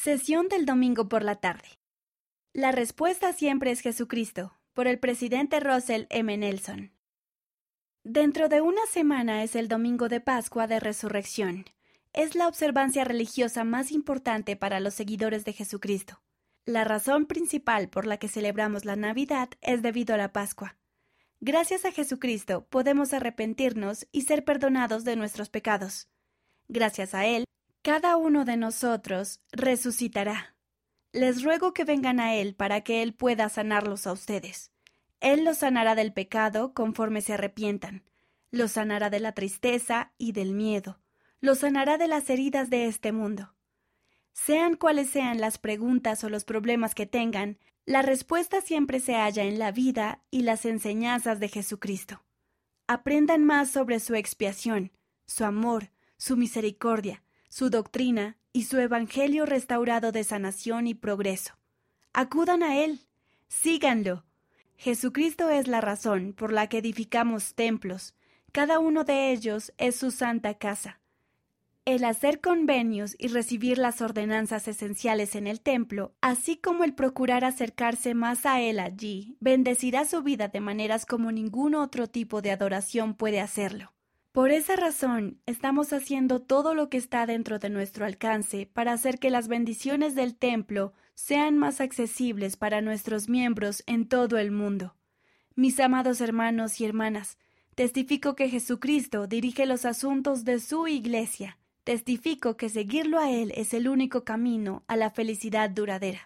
Sesión del domingo por la tarde. La respuesta siempre es Jesucristo, por el presidente Russell M. Nelson. Dentro de una semana es el domingo de Pascua de Resurrección. Es la observancia religiosa más importante para los seguidores de Jesucristo. La razón principal por la que celebramos la Navidad es debido a la Pascua. Gracias a Jesucristo podemos arrepentirnos y ser perdonados de nuestros pecados. Gracias a Él cada uno de nosotros resucitará. Les ruego que vengan a Él para que Él pueda sanarlos a ustedes. Él los sanará del pecado conforme se arrepientan, los sanará de la tristeza y del miedo, los sanará de las heridas de este mundo. Sean cuales sean las preguntas o los problemas que tengan, la respuesta siempre se halla en la vida y las enseñanzas de Jesucristo. Aprendan más sobre su expiación, su amor, su misericordia, su doctrina y su evangelio restaurado de sanación y progreso. Acudan a Él, síganlo. Jesucristo es la razón por la que edificamos templos, cada uno de ellos es su santa casa. El hacer convenios y recibir las ordenanzas esenciales en el templo, así como el procurar acercarse más a Él allí, bendecirá su vida de maneras como ningún otro tipo de adoración puede hacerlo. Por esa razón, estamos haciendo todo lo que está dentro de nuestro alcance para hacer que las bendiciones del templo sean más accesibles para nuestros miembros en todo el mundo. Mis amados hermanos y hermanas, testifico que Jesucristo dirige los asuntos de su Iglesia. Testifico que seguirlo a Él es el único camino a la felicidad duradera.